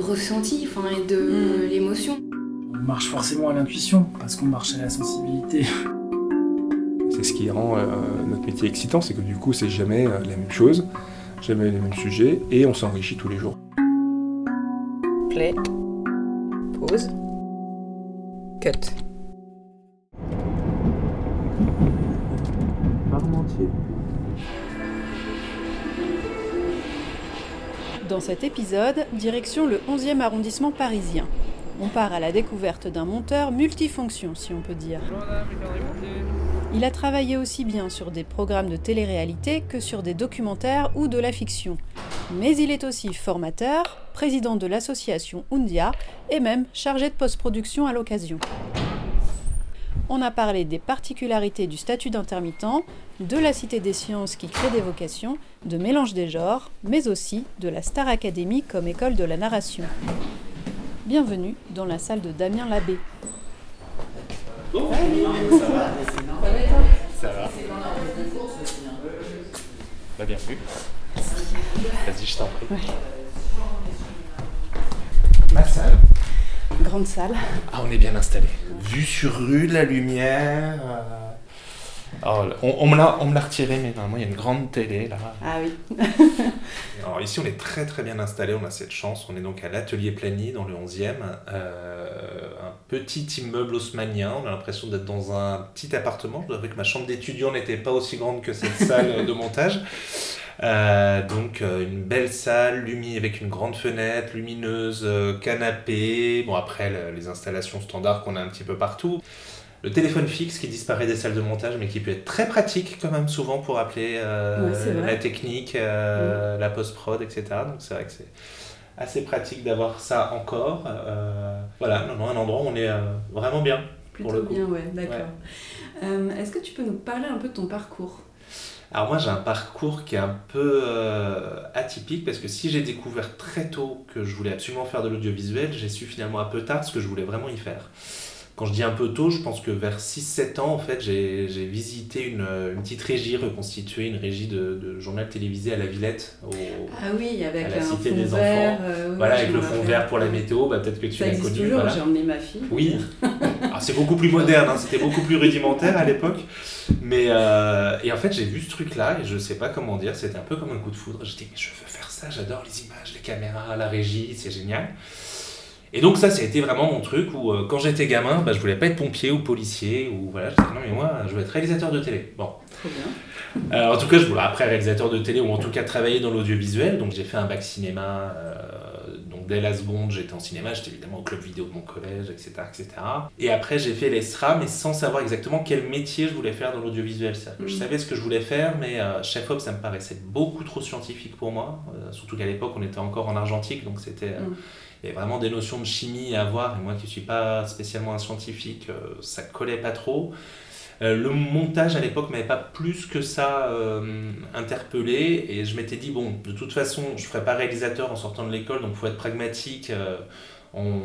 ressenti enfin, et de l'émotion. On marche forcément à l'intuition parce qu'on marche à la sensibilité. C'est ce qui rend euh, notre métier excitant, c'est que du coup, c'est jamais euh, la même chose, jamais les mêmes sujets, et on s'enrichit tous les jours. Play, pause, cut. Dans cet épisode, direction le 11e arrondissement parisien. On part à la découverte d'un monteur multifonction, si on peut dire. Il a travaillé aussi bien sur des programmes de télé-réalité que sur des documentaires ou de la fiction. Mais il est aussi formateur, président de l'association Undia et même chargé de post-production à l'occasion. On a parlé des particularités du statut d'intermittent, de la Cité des sciences qui crée des vocations, de mélange des genres, mais aussi de la Star Academy comme école de la narration. Bienvenue dans la salle de Damien Labbé. Ça va? Bah bienvenue. Vas-y, je t'en prie. Ma salle? Grande salle. Ah, on est bien installé. Vue sur rue, la lumière. euh, Oh, on, on me l'a on me l'a retiré, mais normalement il y a une grande télé là. Ah oui. Alors ici on est très très bien installé, on a cette chance. On est donc à l'atelier Plany dans le 11e. euh, un petit immeuble haussmanien. On a l'impression d'être dans un petit appartement. Je dois avouer que ma chambre d'étudiant n'était pas aussi grande que cette salle de montage. Euh, donc euh, une belle salle, lumi avec une grande fenêtre, lumineuse, euh, canapé. Bon après le- les installations standards qu'on a un petit peu partout. Le téléphone fixe qui disparaît des salles de montage, mais qui peut être très pratique quand même souvent pour appeler euh, Ouais, la technique, euh, la post-prod, etc. Donc c'est vrai que c'est assez pratique d'avoir ça encore. Voilà, non, non, un endroit où on est vraiment bien. Plutôt le coup. bien, ouais, d'accord. Est-ce que tu peux nous parler un peu de ton parcours? Alors moi j'ai un parcours qui est un peu euh, atypique parce que si j'ai découvert très tôt que je voulais absolument faire de l'audiovisuel, j'ai su finalement un peu tard ce que je voulais vraiment y faire. Quand je dis un peu tôt, je pense que vers 6-7 ans, en fait, j'ai visité une, une petite régie reconstituée, une régie de, de journal télévisé à la Villette. au- Ah oui, avec À la un Cité fond des vert. enfants. euh, oui, voilà, avec le fond vert pour la météo, bah, peut-être que tu l'as connu. toujours, voilà. j'ai emmené ma fille. Oui, Alors, c'est beaucoup plus moderne, hein, c'était beaucoup plus rudimentaire à l'époque. Mais euh, et en fait, j'ai vu ce truc-là et je sais pas comment dire, c'était un peu comme un coup de foudre. J'étais, mais je veux faire ça, j'adore les images, les caméras, la régie, c'est génial. Et donc, ça, ça a été vraiment mon truc où euh, quand j'étais gamin, bah, je voulais pas être pompier ou policier ou voilà, j'étais, non, mais moi, je veux être réalisateur de télé. Bon. Trop bien. Euh, en tout cas, je voulais après réalisateur de télé ou en tout cas travailler dans l'audiovisuel. Donc j'ai fait un bac cinéma. Dès la seconde, j'étais en cinéma. J'étais évidemment au club vidéo de mon collège, etc. etc. Et après, j'ai fait l'ESRA, mais sans savoir exactement quel métier je voulais faire dans l'audiovisuel. Je Mhm. savais ce que je voulais faire, mais euh, chef-op, ça me paraissait beaucoup trop scientifique pour moi. Euh, surtout qu'à l'époque, on était encore en argentique, donc c'était... euh, Mhm. il y avait vraiment des notions de chimie à avoir, et moi qui ne suis pas spécialement un scientifique, ça collait pas trop. Euh, le montage à l'époque m'avait pas plus que ça euh, interpellé et je m'étais dit bon de toute façon je ferai pas réalisateur en sortant de l'école donc faut être pragmatique euh, on,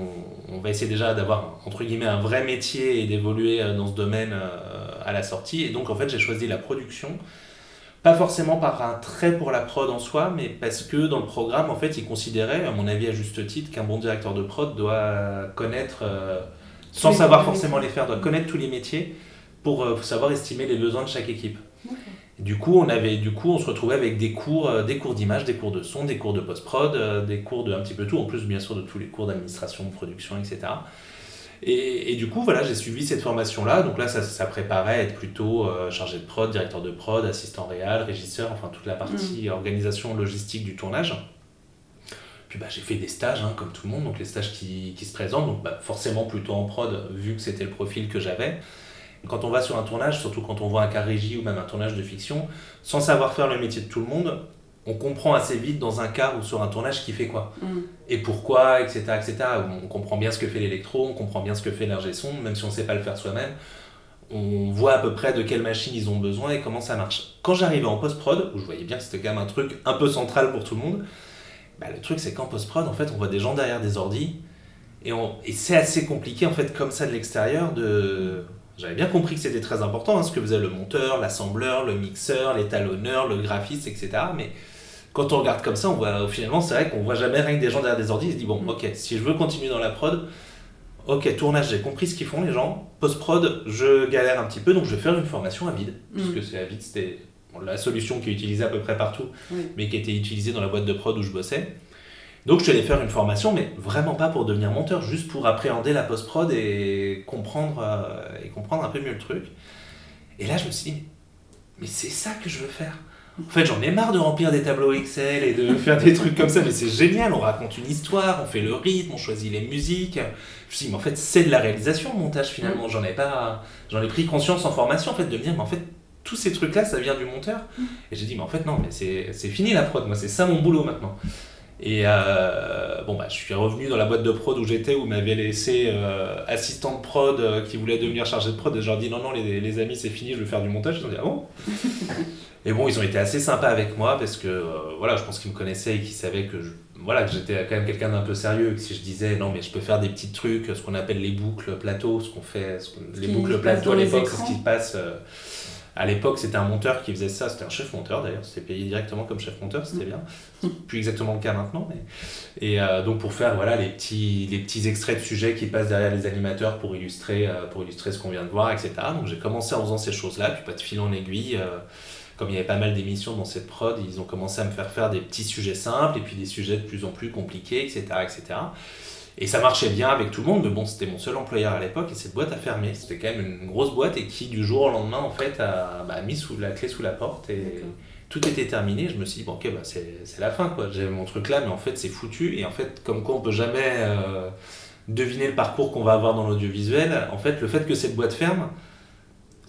on va essayer déjà d'avoir entre guillemets un vrai métier et d'évoluer dans ce domaine à la sortie. Et donc en fait j'ai choisi la production. Pas forcément par un trait pour la prod en soi mais parce que dans le programme en fait ils considéraient à mon avis à juste titre qu'un bon directeur de prod doit connaître euh, sans savoir forcément les faire doit connaître tous les métiers pour euh, savoir estimer les besoins de chaque équipe. Du coup, on avait, du coup, on se retrouvait avec des cours, euh, des cours d'image, des cours de son, des cours de post-prod, euh, des cours de un petit peu tout, en plus bien sûr de tous les cours d'administration, de production, etc. Et, et du coup, voilà, j'ai suivi cette formation-là. Donc là, ça, ça préparait à être plutôt euh, chargé de prod, directeur de prod, assistant réal, régisseur, enfin toute la partie organisation logistique du tournage. Puis bah, j'ai fait des stages, hein, comme tout le monde, donc les stages qui, qui se présentent, donc bah, forcément plutôt en prod, vu que c'était le profil que j'avais. Quand on va sur un tournage, surtout quand on voit un cas régie ou même un tournage de fiction, sans savoir faire le métier de tout le monde, on comprend assez vite dans un cas ou sur un tournage qui fait quoi Mm. et pourquoi, etc., etc. On comprend bien ce que fait l'électro, on comprend bien ce que fait l'ingé son, même si on ne sait pas le faire soi-même. On voit à peu près de quelle machine ils ont besoin et comment ça marche. Quand j'arrivais en post-prod, où je voyais bien que c'était quand même un truc un peu central pour tout le monde, bah, le truc c'est qu'en post-prod, en fait, on voit des gens derrière des ordis et, et c'est assez compliqué, en fait, comme ça de l'extérieur, de... J'avais bien compris que c'était très important, hein, ce que faisait le monteur, l'assembleur, le mixeur, l'étalonneur, le graphiste, etc. Mais quand on regarde comme ça, on voit finalement, c'est vrai qu'on voit jamais rien que des gens derrière des ordi. On se dit, bon, ok, si je veux continuer dans la prod, ok, tournage, j'ai compris ce qu'ils font les gens. Post-prod, je galère un petit peu, donc je vais faire une formation à vide. Puisque c'est à vide, c'était bon, la solution qui est utilisée à peu près partout, Oui. mais qui était utilisée dans la boîte de prod où je bossais. Donc je suis allé faire une formation, mais vraiment pas pour devenir monteur, juste pour appréhender la post-prod et comprendre, euh, et comprendre un peu mieux le truc. Et là, je me suis dit, mais c'est ça que je veux faire. En fait, j'en ai marre de remplir des tableaux Excel et de faire des trucs comme ça, mais c'est génial, on raconte une histoire, on fait le rythme, on choisit les musiques. Je me suis dit, mais en fait, c'est de la réalisation, le montage, finalement. J'en ai pas, j'en ai pris conscience en formation, en fait, de me dire, mais en fait, tous ces trucs-là, ça vient du monteur. Et j'ai dit, mais en fait, non, mais c'est c'est fini la prod, moi, c'est ça mon boulot maintenant. Et euh, bon, bah, je suis revenu dans la boîte de prod où j'étais, où m'avait laissé euh, assistant de prod euh, qui voulait devenir chargé de prod. Et je leur dis, non, non, les, les amis, c'est fini, je veux faire du montage. Ils ont dit, ah bon Et bon, ils ont été assez sympas avec moi parce que, voilà, je pense qu'ils me connaissaient et qu'ils savaient que je- voilà, que j'étais quand même quelqu'un d'un peu sérieux. Que si je disais, non, mais je peux faire des petits trucs, ce qu'on appelle les boucles plateaux, ce qu'on fait, ce les boucles plateaux à l'époque, c'est ce qui se passe. À l'époque, c'était un monteur qui faisait ça, c'était un chef monteur d'ailleurs, c'était payé directement comme chef monteur, c'était bien. C'est plus exactement le cas maintenant. Mais... Et euh, donc pour faire voilà, les, petits, les petits extraits de sujets qui passent derrière les animateurs pour illustrer, euh, pour illustrer ce qu'on vient de voir, etc. Donc j'ai commencé en faisant ces choses-là, puis pas de fil en aiguille. euh, comme il y avait pas mal d'émissions dans cette prod, ils ont commencé à me faire faire des petits sujets simples et puis des sujets de plus en plus compliqués, etc. etc. Et ça marchait bien avec tout le monde, mais bon, c'était mon seul employeur à l'époque et cette boîte a fermé. C'était quand même une grosse boîte et qui, du jour au lendemain, en fait, a bah, mis sous la clé sous la porte et tout était terminé. Je me suis dit, bon, ok, bah, c'est la fin, quoi. J'ai mon truc là, mais en fait, c'est foutu. Et en fait, comme quoi on peut jamais euh, deviner le parcours qu'on va avoir dans l'audiovisuel, en fait, le fait que cette boîte ferme,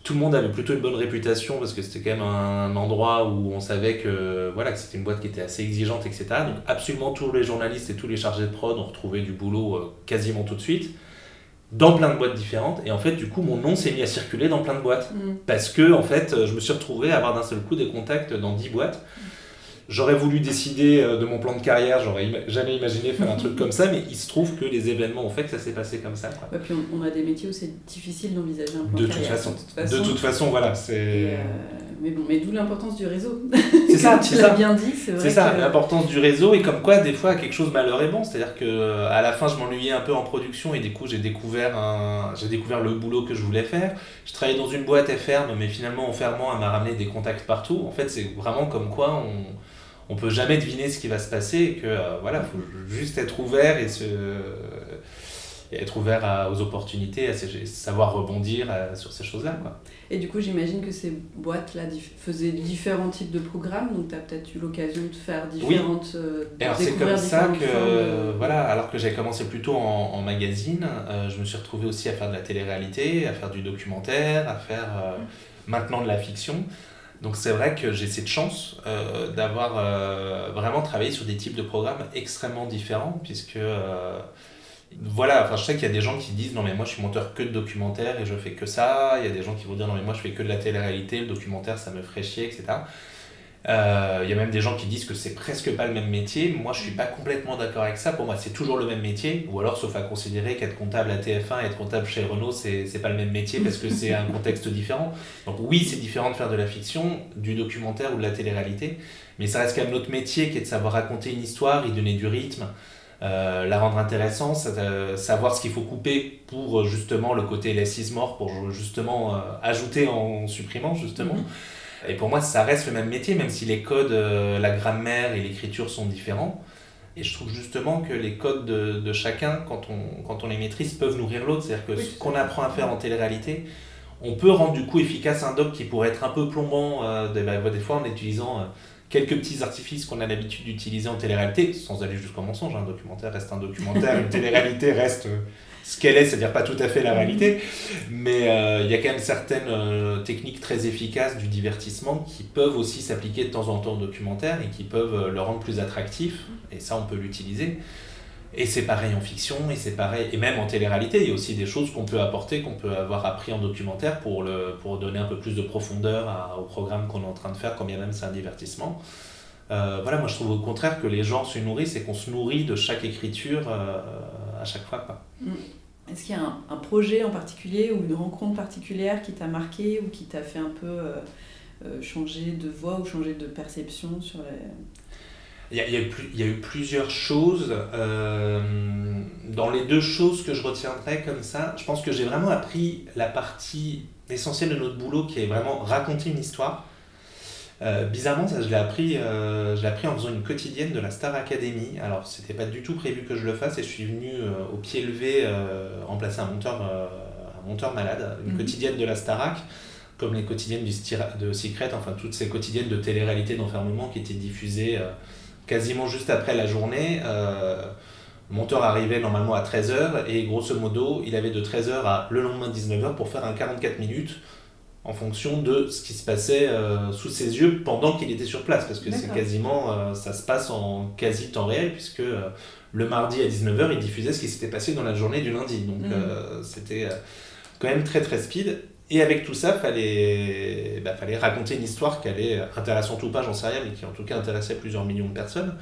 tout le monde avait plutôt une bonne réputation parce que c'était quand même un endroit où on savait que voilà que c'était une boîte qui était assez exigeante etc donc absolument tous les journalistes et tous les chargés de prod ont retrouvé du boulot euh, quasiment tout de suite dans plein de boîtes différentes. Et en fait du coup mon nom s'est mis à circuler dans plein de boîtes. Mm. parce que en fait je me suis retrouvé à avoir d'un seul coup des contacts dans 10 boîtes J'aurais voulu décider euh, de mon plan de carrière, j'aurais jamais imaginé faire un truc comme ça, mais il se trouve que les événements ont fait que ça s'est passé comme ça. quoi. Ouais, puis on, on a des métiers où c'est difficile d'envisager un plan De de toute, carrière, façon. de toute façon. De toute façon, voilà, c'est. Et, euh, mais bon, mais d'où l'importance du réseau. C'est ça, tu c'est l'as ça. bien dit, c'est vrai. C'est ça, que- l'importance du réseau et comme quoi des fois quelque chose malheur est bon. C'est-à-dire que euh, à la fin je m'ennuyais un peu en production et du coup j'ai découvert un, j'ai découvert le boulot que je voulais faire. Je travaillais dans une boîte, elle ferme, mais finalement en fermant elle m'a ramené des contacts partout. En fait c'est vraiment comme quoi on on peut jamais deviner ce qui va se passer et que euh, voilà faut juste être ouvert et se et être ouvert à- aux opportunités, à savoir rebondir euh, sur ces choses-là. Quoi. Et du coup, j'imagine que ces boîtes-là faisaient différents types de programmes, donc tu as peut-être eu l'occasion de faire différentes. euh, de Et alors c'est comme ça que, euh, voilà, alors que j'ai commencé plutôt en, en magazine, euh, je me suis retrouvé aussi à faire de la télé-réalité, à faire du documentaire, à faire euh, maintenant de la fiction. Donc c'est vrai que j'ai cette chance euh, d'avoir euh, vraiment travaillé sur des types de programmes extrêmement différents, puisque euh, voilà, enfin je sais qu'il y a des gens qui disent non mais moi je suis monteur que de documentaire et je fais que ça, il y a des gens qui vont dire non mais moi je fais que de la télé-réalité, le documentaire ça me ferait chier, etc. Euh, Il y a même des gens qui disent que c'est presque pas le même métier. Moi, je suis pas complètement d'accord avec ça. Pour moi, c'est toujours le même métier. Ou alors, sauf à considérer qu'être comptable à TF1 et être comptable chez Renault, c'est c'est pas le même métier parce que c'est un contexte différent. Donc, oui, c'est différent de faire de la fiction, du documentaire ou de la télé-réalité. Mais ça reste quand même notre métier qui est de savoir raconter une histoire, y donner du rythme. Euh, la rendre intéressante, euh, savoir ce qu'il faut couper pour euh, justement le côté less is more, pour justement euh, ajouter en supprimant justement. Mhm. Et pour moi, ça reste le même métier, même si les codes, la grammaire et l'écriture sont différents. Et je trouve justement que les codes de, de chacun, quand on, quand on les maîtrise, peuvent nourrir l'autre. C'est-à-dire que Oui, ce qu'on apprend à faire en télé-réalité, on peut rendre du coup efficace un doc qui pourrait être un peu plombant des, bah, des fois en utilisant quelques petits artifices qu'on a l'habitude d'utiliser en télé-réalité, sans aller jusqu'au mensonge. Un documentaire reste un documentaire, une télé-réalité reste ce qu'elle est, c'est-à-dire pas tout à fait la réalité. Mais euh, il y a quand même certaines euh, techniques très efficaces du divertissement qui peuvent aussi s'appliquer de temps en temps au documentaire et qui peuvent euh, le rendre plus attractif. Et ça, on peut l'utiliser. Et c'est pareil en fiction, et c'est pareil, et même en télé-réalité, il y a aussi des choses qu'on peut apporter, qu'on peut avoir appris en documentaire pour, le, pour donner un peu plus de profondeur au programme qu'on est en train de faire, quand bien même c'est un divertissement. Euh, voilà, moi je trouve au contraire que les gens se nourrissent et qu'on se nourrit de chaque écriture euh, à chaque fois. Quoi. Est-ce qu'il y a un, projet en particulier ou une rencontre particulière qui t'a marqué ou qui t'a fait un peu euh, changer de voix ou changer de perception sur les... Il y a, il y a eu, plus- il y a eu plusieurs choses. euh, dans les deux choses que je retiendrai comme ça, je pense que j'ai vraiment appris la partie essentielle de notre boulot qui est vraiment raconter une histoire. Euh, bizarrement, ça, je l'ai appris, euh, je l'ai appris en faisant une quotidienne de la Star Academy. Alors, c'était pas du tout prévu que je le fasse et je suis venu au pied levé remplacer un monteur, un monteur malade, une Mhm. quotidienne de la Starac, comme les quotidiennes du de Secret, enfin toutes ces quotidiennes de télé-réalité d'enfermement qui étaient diffusées quasiment juste après la journée. Euh, le monteur arrivait normalement à 13h et grosso modo, il avait de 13h à le lendemain 19h pour faire un 44 minutes en fonction de ce qui se passait euh, sous ses yeux pendant qu'il était sur place. Parce que c'est quasiment euh, ça se passe en quasi temps réel puisque euh, le mardi à 19h il diffusait ce qui s'était passé dans la journée du lundi. Donc euh, c'était quand même très très speed et avec tout ça fallait bah, fallait raconter une histoire qui allait intéressante ou pas j'en sais rien mais qui en tout cas intéressait plusieurs millions de personnes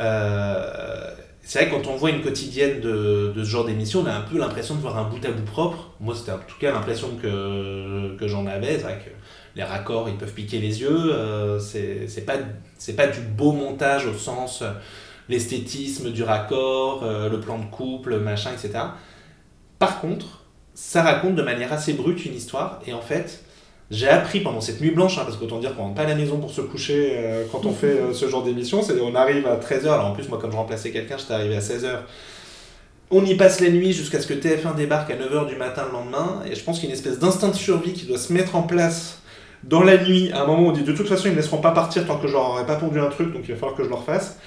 euh, c'est vrai que quand on voit une quotidienne de, de ce genre d'émission, on a un peu l'impression de voir un bout à bout propre. Moi, c'était en tout cas l'impression que, que j'en avais. C'est vrai que les raccords, ils peuvent piquer les yeux. Euh, c'est pas, pas du beau montage au sens euh, l'esthétisme du raccord, euh, le plan de couple, machin, etc. Par contre, ça raconte de manière assez brute une histoire. Et en fait, j'ai appris pendant cette nuit blanche, hein, parce qu'autant dire qu'on rentre pas à la maison pour se coucher euh, quand on fait euh, ce genre d'émission, c'est on arrive à 13h, alors en plus moi comme je remplaçais quelqu'un, j'étais arrivé à 16h. On y passe la nuit jusqu'à ce que TF1 débarque à 9h du matin le lendemain, et je pense qu'il y a une espèce d'instinct de survie qui doit se mettre en place dans la nuit, à un moment où on dit de toute façon ils me laisseront pas partir tant que je leur aurais pas pondu un truc, donc il va falloir que je le refasse.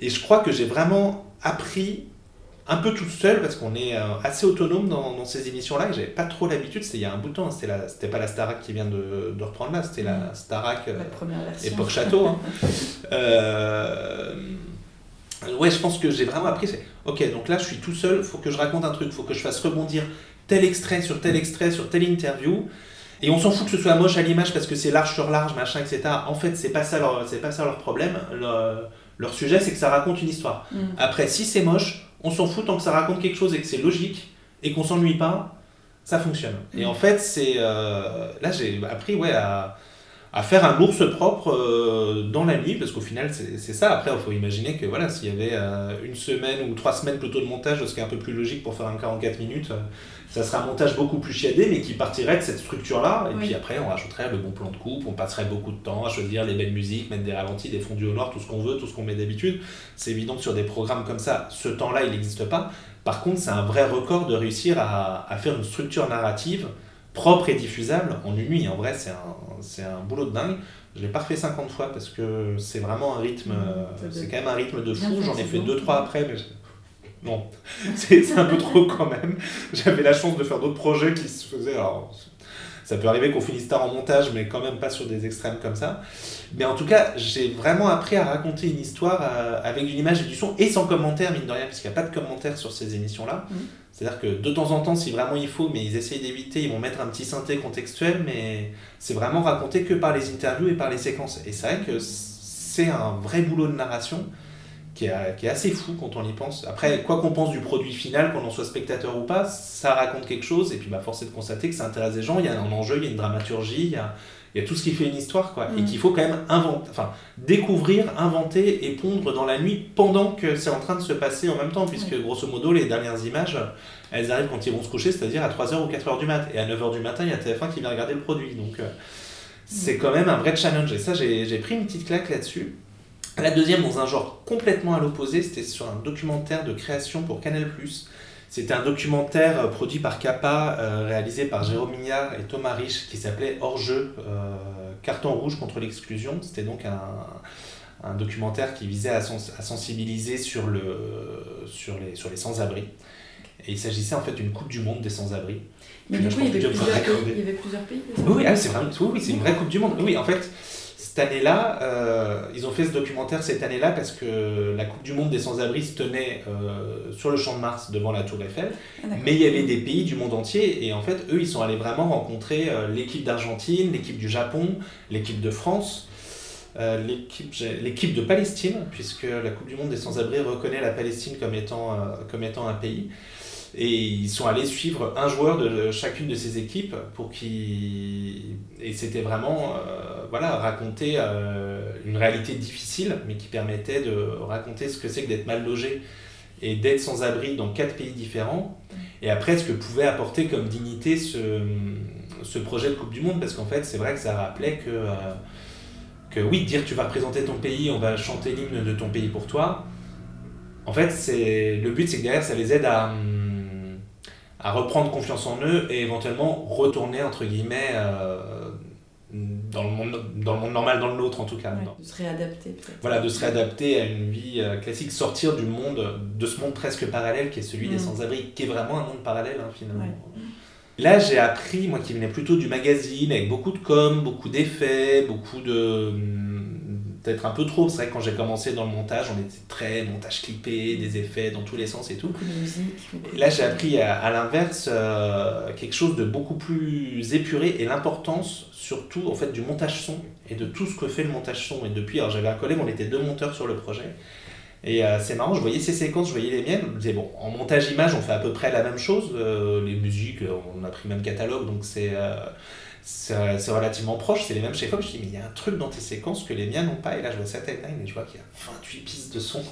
Et je crois que j'ai vraiment appris un peu toute seule parce qu'on est euh, assez autonome dans, dans ces émissions-là et j'avais pas trop l'habitude. C'était il y a un bout de temps, c'était la- c'était pas la Starac qui vient de, de reprendre là, c'était la Starac euh, La première version. époque château. hein. Euh, Ouais, je pense que j'ai vraiment appris. C'est ok, donc là je suis tout seul, faut que je raconte un truc, faut que je fasse rebondir tel extrait sur tel extrait sur telle interview. Et on s'en fout que ce soit moche à l'image parce que c'est large sur large, machin, etc. En fait, c'est pas ça leur, c'est pas ça leur problème. Leur, leur sujet, c'est que ça raconte une histoire. Mm. Après, si c'est moche, on s'en fout tant que ça raconte quelque chose et que c'est logique et qu'on s'ennuie pas, ça fonctionne. Et en fait, c'est euh, là j'ai appris ouais à, faire un ours propre euh, dans la nuit parce qu'au final c'est ça. Après, il faut imaginer que voilà, s'il y avait euh, une semaine ou trois semaines plutôt de montage, ce qui est un peu plus logique pour faire un 44 minutes, ça serait un montage beaucoup plus chiadé, mais qui partirait de cette structure-là. Et Oui. puis après, on rajouterait le bon plan de coupe, on passerait beaucoup de temps à choisir les belles musiques, mettre des ralentis, des fondus au noir, tout ce qu'on veut, tout ce qu'on met d'habitude. C'est évident que sur des programmes comme ça, ce temps-là, il n'existe pas. Par contre, c'est un vrai record de réussir à, à faire une structure narrative propre et diffusable en une nuit. En vrai, c'est un, un boulot de dingue. Je l'ai pas refait 50 fois parce que c'est vraiment un rythme, euh, ça doit c'est quand même un rythme de fou. J'en ai fait fatigant. deux, trois après, mais je- non, c'est un peu trop quand même. J'avais la chance de faire d'autres projets qui se faisaient. Alors, ça peut arriver qu'on finisse tard en montage, mais quand même pas sur des extrêmes comme ça. Mais en tout cas, j'ai vraiment appris à raconter une histoire euh, avec une image et du son et sans commentaire, mine de rien, puisqu'il n'y a pas de commentaires sur ces émissions-là. Mhm. C'est-à-dire que de temps en temps, si vraiment il faut, mais ils essayent d'éviter, ils vont mettre un petit synthé contextuel, mais c'est vraiment raconté que par les interviews et par les séquences. Et c'est vrai que c'est un vrai boulot de narration qui est, qui est assez fou quand on y pense. Après, quoi qu'on pense du produit final, qu'on en soit spectateur ou pas, ça raconte quelque chose, et puis bah, force est de constater que ça intéresse les gens, il y a un enjeu, il y a une dramaturgie, il y a, il y a tout ce qui fait une histoire, quoi, et Mhm. qu'il faut quand même inventer, enfin, découvrir, inventer et pondre dans la nuit pendant que c'est en train de se passer en même temps, puisque grosso modo, les dernières images, elles arrivent quand ils vont se coucher, c'est-à-dire à 3h ou 4h du mat, et à 9h du matin, il y a TF1 qui vient regarder le produit, donc euh, c'est quand même un vrai challenge, et ça, j'ai pris une petite claque là-dessus. La deuxième, dans un genre complètement à l'opposé, c'était sur un documentaire de création pour Canal+. C'était un documentaire euh, produit par Kappa, euh, réalisé par Jérôme Mignard et Thomas Rich, qui s'appelait Hors-jeu, euh, carton rouge contre l'exclusion. C'était donc un, un documentaire qui visait à, sens- à sensibiliser sur, le, sur les, sur les sans-abri. Et il s'agissait en fait d'une Coupe du Monde des sans-abri. Mais du coup, il y avait plusieurs pays. accorder. Il y avait plusieurs pays. c'est ça? Oui, oui, ah, c'est vraiment, oui, oui, c'est une vraie Coupe du Monde. Oui, en fait, cette année-là, euh, ils ont fait ce documentaire cette année-là parce que la Coupe du Monde des sans-abri se tenait euh, sur le Champ de Mars devant la Tour Eiffel. Ah. Mais il y avait des pays du monde entier et en fait, eux, ils sont allés vraiment rencontrer euh, l'équipe d'Argentine, l'équipe du Japon, l'équipe de France, l'équipe de Palestine, puisque la Coupe du Monde des sans-abri reconnaît la Palestine comme étant, comme étant un pays. Et ils sont allés suivre un joueur de chacune de ces équipes pour qu'il et c'était vraiment euh, voilà raconter euh, une réalité difficile, mais qui permettait de raconter ce que c'est que d'être mal logé et d'être sans abri dans quatre pays différents. Et après, ce que pouvait apporter comme dignité ce, ce projet de Coupe du Monde, parce qu'en fait, c'est vrai que ça rappelait que, euh, que oui, dire tu vas représenter ton pays, on va chanter l'hymne de ton pays pour toi. En fait, c'est le but, c'est que derrière, ça les aide à, hum, à reprendre confiance en eux et éventuellement retourner, entre guillemets, euh, dans, le monde, dans le monde normal, dans le nôtre en tout cas. Ouais, de se réadapter peut-être. Voilà, de se réadapter à une vie euh, classique, sortir du monde, de ce monde presque parallèle qui est celui des Mm. sans-abri, qui est vraiment un monde parallèle hein, finalement. Ouais. Là, j'ai appris, moi qui venais plutôt du magazine, avec beaucoup de com, beaucoup d'effets, beaucoup de. Peut-être un peu trop. C'est vrai que quand j'ai commencé dans le montage, on était très montage clippé, des effets dans tous les sens et tout. Beaucoup de musique. beaucoup Et là, j'ai appris à, à l'inverse euh, quelque chose de beaucoup plus épuré et l'importance surtout en fait du montage son et de tout ce que fait le montage son. Et depuis, alors j'avais un collègue, on était deux monteurs sur le projet. Et euh, c'est marrant, je voyais ces séquences, je voyais les miennes. Je me disais, bon, en montage image, on fait à peu près la même chose. euh, les musiques, on a pris le même catalogue, donc c'est c'est c'est relativement proche, c'est les mêmes chez Fox. Je dis, mais il y a un truc dans tes séquences que les miennes n'ont pas. Et là, je vois sa timeline et je vois qu'il y a 28 pistes de son.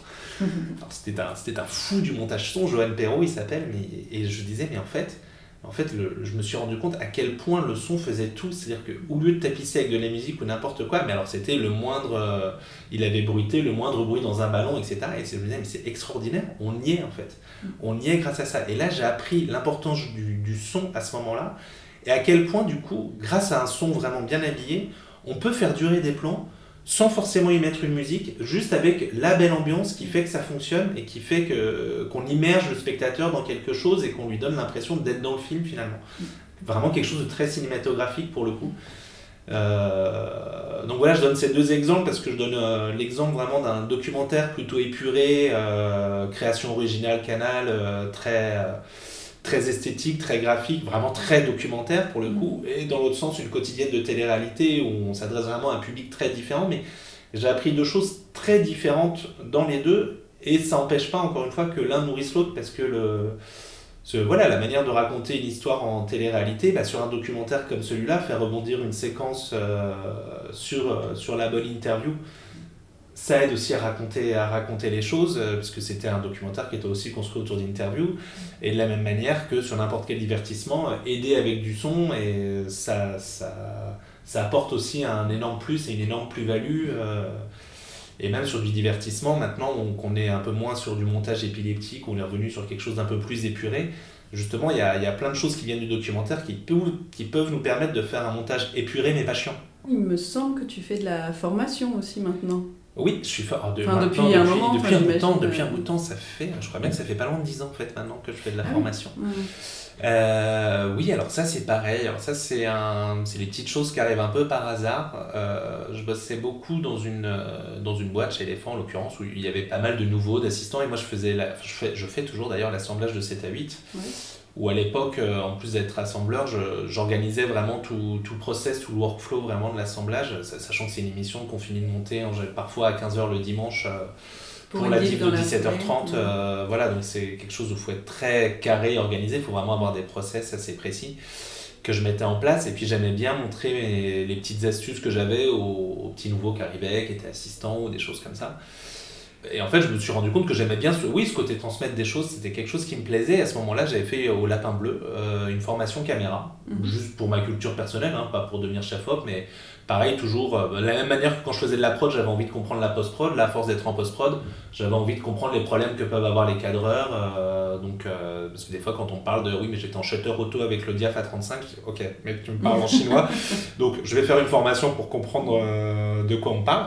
C'était un, un fou du montage son, Johan Perrault, il s'appelle. Et je disais, mais en fait, en fait le- je me suis rendu compte à quel point le son faisait tout. C'est-à-dire qu'au lieu de tapisser avec de la musique ou n'importe quoi, mais alors c'était le moindre. euh, il avait bruité le moindre bruit dans un ballon, etc. Et je me disais, mais c'est extraordinaire, on y est en fait. On y est grâce à ça. Et là, j'ai appris l'importance du, du son à ce moment-là. Et à quel point, du coup, grâce à un son vraiment bien habillé, on peut faire durer des plans sans forcément y mettre une musique, juste avec la belle ambiance qui fait que ça fonctionne et qui fait qu'on immerge le spectateur dans quelque chose et qu'on lui donne l'impression d'être dans le film finalement. Vraiment quelque chose de très cinématographique pour le coup. Euh, donc voilà, je donne ces deux exemples parce que je donne euh, l'exemple vraiment d'un documentaire plutôt épuré, euh, création originale Canal, très, très esthétique, très graphique, vraiment très documentaire pour le coup, et dans l'autre sens une quotidienne de télé-réalité où on s'adresse vraiment à un public très différent, mais j'ai appris deux choses très différentes dans les deux, et ça n'empêche pas encore une fois que l'un nourrisse l'autre. Parce que le, ce- voilà, la manière de raconter une histoire en télé-réalité, bah, sur un documentaire comme celui-là, faire rebondir une séquence euh, sur, euh, sur la bonne interview, ça aide aussi à raconter, à raconter les choses, euh, puisque c'était un documentaire qui était aussi construit autour d'interviews, et de la même manière que sur n'importe quel divertissement, euh, aider avec du son, et ça, ça, ça apporte aussi un énorme plus et une énorme plus-value. euh, et même sur du divertissement, maintenant on- qu'on est un peu moins sur du montage épileptique, on est revenu sur quelque chose d'un peu plus épuré. Justement, il y a, y a plein de choses qui viennent du documentaire qui peuvent nous permettre de faire un montage épuré mais pas chiant. Il me semble que tu fais de la formation aussi maintenant. Oui, je suis fort. De, Enfin, depuis un moment, depuis enfin, un bout de temps, depuis un bout de temps, ça fait, je crois bien que ça fait pas loin de 10 ans en fait maintenant que je fais de la Ah formation. Euh, oui, alors ça c'est pareil. Alors ça c'est un, c'est les petites choses qui arrivent un peu par hasard. Euh, je bossais beaucoup dans une euh, dans une boîte chez Elephant en l'occurrence où il y avait pas mal de nouveaux d'assistants et moi je faisais la, je fais, je fais toujours d'ailleurs l'assemblage de 7 à 8 Ouais. Où à l'époque euh, en plus d'être assembleur j'organisais vraiment tout, tout le process, tout le workflow vraiment de l'assemblage, sa- sachant que c'est une émission qu'on finit de monter en- parfois à 15h le dimanche. euh, pour, la diff de la 17h30, foulée, euh, voilà, donc c'est quelque chose où il faut être très carré et organisé, il faut vraiment avoir des process assez précis que je mettais en place, et puis j'aimais bien montrer mes- les petites astuces que j'avais aux, aux petits nouveaux qui arrivaient, qui étaient assistants ou des choses comme ça. Et en fait, je me suis rendu compte que j'aimais bien ce, oui, ce côté transmettre des choses, c'était quelque chose qui me plaisait. À ce moment-là, j'avais fait au Lapin Bleu euh, une formation caméra, Mhm. juste pour ma culture personnelle, hein, pas pour devenir chef-op, mais pareil, toujours euh, de la même manière que quand je faisais de la prod, j'avais envie de comprendre la post-prod. Là, à force d'être en post-prod, j'avais envie de comprendre les problèmes que peuvent avoir les cadreurs. euh, donc, parce que des fois, quand on parle de oui, mais j'étais en shutter auto avec le Diaf A35, je dis, ok, mais tu me parles en chinois. donc, je vais faire une formation pour comprendre de quoi on parle.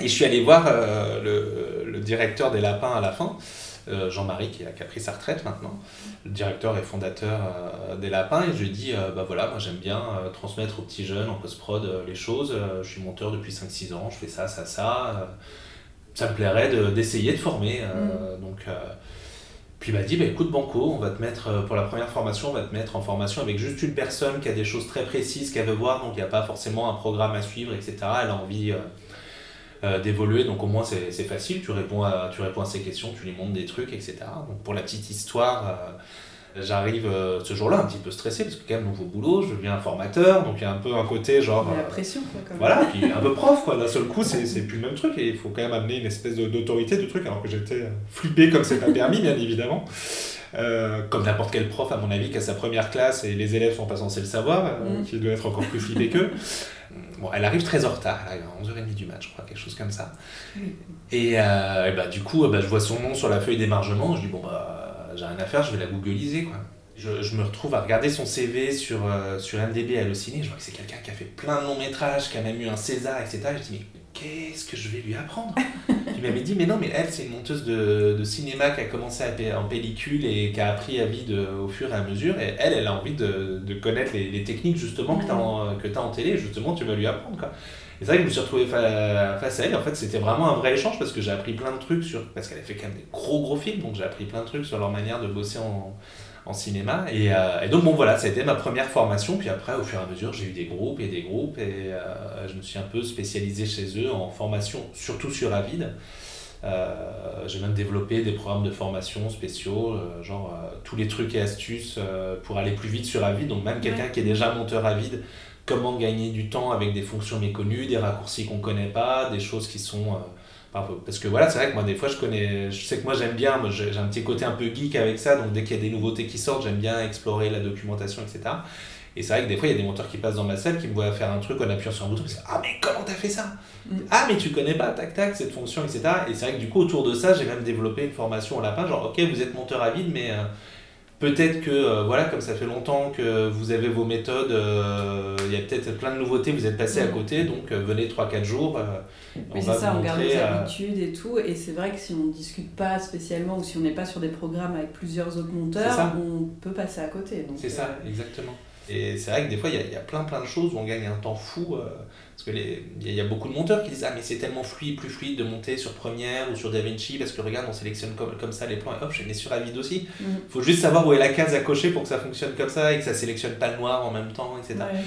Et je suis allé voir euh, le, le directeur des lapins à la fin, euh, Jean-Marie, qui a, pris sa retraite maintenant, le directeur et fondateur euh, des lapins, et je lui ai dit, bah voilà, moi j'aime bien transmettre aux petits jeunes en post-prod les choses, je suis monteur depuis 5-6 ans, je fais ça, ça, ça, ça me plairait de- d'essayer de, former. euh, Donc, puis il m'a dit, bah, écoute Banco, on va te mettre, pour la première formation, on va te mettre en formation avec juste une personne qui a des choses très précises qu'elle veut voir, donc il n'y a pas forcément un programme à suivre, etc. Elle a envie... euh, euh, d'évoluer, donc au moins c'est c'est facile, tu réponds, à, tu réponds à ses questions, tu lui montres des trucs, etc. Donc pour la petite histoire, euh, j'arrive euh, ce jour-là un petit peu stressé, parce que quand même nouveau boulot, je deviens formateur, donc il y a un peu un côté genre... La euh, pression, quoi, quand même. voilà, puis un peu prof, quoi. D'un seul coup, c'est c'est plus le même truc et il faut quand même amener une espèce de- d'autorité du truc, alors que j'étais flippé comme c'est pas permis, bien évidemment. Euh, comme n'importe quel prof, à mon avis, qui a sa première classe et les élèves sont pas censés le savoir, euh, Mm. qui doit être encore plus flippé qu'eux. Bon, elle arrive très en retard, elle arrive à 11h30 du match, je crois, quelque chose comme ça. Et, euh, et bah, du coup, euh, bah, je vois son nom sur la feuille d'émargement, je dis, bon, bah, j'ai rien à faire, je vais la googliser, quoi. Je, je me retrouve à regarder son CV sur, sur MDB Allociné, je vois que c'est quelqu'un qui a fait plein de longs métrages, qui a même eu un César, etc. Je dis, mais qu'est-ce que je vais lui apprendre Il m'avait dit, mais non, mais elle, c'est une monteuse de, de cinéma qui a commencé à en pellicule et qui a appris à vie de, au fur et à mesure. Et elle, elle a envie de, de connaître les, les techniques justement que tu as, t'as en télé. Justement, tu vas lui apprendre. Quoi. Et c'est vrai que je me suis retrouvé fa- face à elle. En fait, c'était vraiment un vrai échange parce que j'ai appris plein de trucs sur. Parce qu'elle a fait quand même des gros gros films, donc j'ai appris plein de trucs sur leur manière de bosser en, en cinéma. Et, euh, et donc, bon, voilà, ça a été ma première formation. Puis après, au fur et à mesure, j'ai eu des groupes et des groupes. Et euh, je me suis un peu spécialisé chez eux en formation, surtout sur Avid. Euh, j'ai même développé des programmes de formation spéciaux, euh, genre euh, tous les trucs et astuces pour aller plus vite sur Avid. Donc, même quelqu'un qui est déjà monteur Avid, comment gagner du temps avec des fonctions méconnues, des raccourcis qu'on connaît pas, des choses qui sont. Par- parce que voilà, c'est vrai que moi, des fois, je connais. Je sais que moi, j'aime bien. moi, J'ai un petit côté un peu geek avec ça. Donc, dès qu'il y a des nouveautés qui sortent, j'aime bien explorer la documentation, etc. Et c'est vrai que des fois, il y a des monteurs qui passent dans ma salle qui me voient faire un truc en appuyant sur un bouton. Ah, mais comment t'as fait ça Ah, mais tu connais pas, tac, tac, cette fonction, etc. Et c'est vrai que du coup, autour de ça, j'ai même développé une formation au lapin. Genre, ok, vous êtes monteur à vide, mais. euh, Peut-être que, euh, voilà, comme ça fait longtemps que vous avez vos méthodes, euh, il y a peut-être plein de nouveautés, vous êtes passé à côté, donc euh, venez 3-4 jours. on c'est ça, on garde nos habitudes et tout. Et c'est vrai que si on ne discute pas spécialement ou si on n'est pas sur des programmes avec plusieurs autres monteurs, on peut passer à côté. C'est ça, exactement. Et c'est vrai que des fois, il y a, il y a plein plein de choses où on gagne un temps fou. euh, parce qu'il y, a- il y a beaucoup de monteurs qui disent Ah, mais c'est tellement fluide, plus fluide de monter sur Premiere ou sur DaVinci parce que regarde, on sélectionne comme, comme ça les plans et hop, je les mets sur Avid aussi. Mhm. faut juste savoir où est la case à cocher pour que ça fonctionne comme ça et que ça sélectionne pas le noir en même temps, etc. Ouais.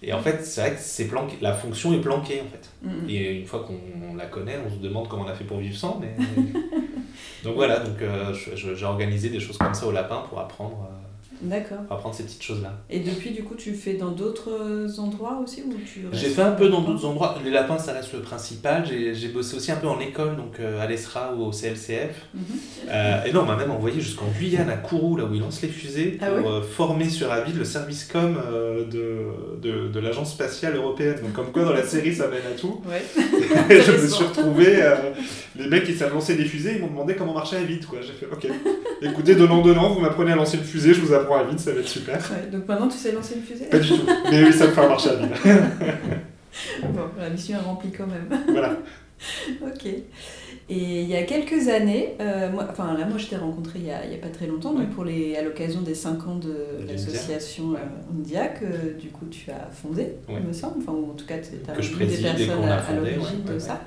Et en fait, c'est vrai que c'est planqué, la fonction est planquée en fait. Mhm. Et une fois qu'on la connaît, on se demande comment on a fait pour vivre sans. Mais... donc voilà, donc euh, j'ai organisé des choses comme ça au lapin pour apprendre, euh, D'accord. pour apprendre ces petites choses-là. Et depuis, du coup, tu fais dans d'autres endroits aussi ou tu J'ai fait un peu dans d'autres endroits. Les lapins, ça reste le principal. J'ai bossé aussi un peu en école, donc euh, à l'ESRA ou au CLCF. Mhm. Euh, et non, on m'a même envoyé jusqu'en Guyane, à Kourou, là où ils lancent les fusées, pour Ah oui euh, former sur Avid le service com euh, de, de, de l'Agence spatiale européenne. Donc, comme quoi, dans la série, ça mène à tout. Ouais. Et je me suis retrouvé, euh, les mecs qui savent lancer des fusées, ils m'ont demandé comment marcher à vide. quoi. J'ai fait, ok, écoutez, donnant, donnant, vous m'apprenez à lancer une fusée, je vous apprends à vide, ça va être super. Ouais, donc maintenant, tu sais lancer une fusée Pas du tout, mais oui, ça me fait marcher à vide. Bon, la mission est remplie quand même. voilà. ok. Et il y a quelques années, euh, moi, enfin là, moi je t'ai rencontré il y a, pas très longtemps, donc pour les, à l'occasion des 5 ans de l'association euh, India, que du coup tu as fondé, Ouais. il me semble, enfin ou en tout cas tu as des personnes à, l'origine de ça.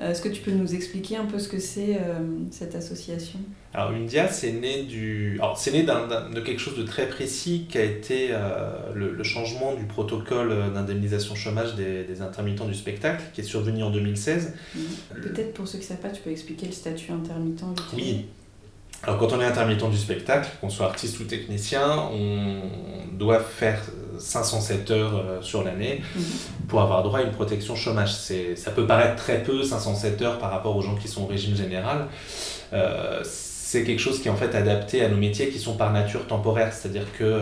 Euh, Est-ce que tu peux nous expliquer un peu ce que c'est euh, cette association? Alors Undia, c'est né du, alors c'est né d'un- d'un- de quelque chose de très précis qui a été euh, le, le changement du protocole d'indemnisation chômage des, des intermittents du spectacle, qui est survenu en 2016. Peut-être pour ceux qui ne savent pas, tu peux expliquer le statut intermittent Oui. Alors quand on est intermittent du spectacle, qu'on soit artiste ou technicien, on doit faire 507 heures sur l'année pour avoir droit à une protection chômage. Ça peut paraître très peu, 507 heures par rapport aux gens qui sont au régime général. c'est quelque chose qui est en fait adapté à nos métiers qui sont par nature temporaires. C'est-à-dire que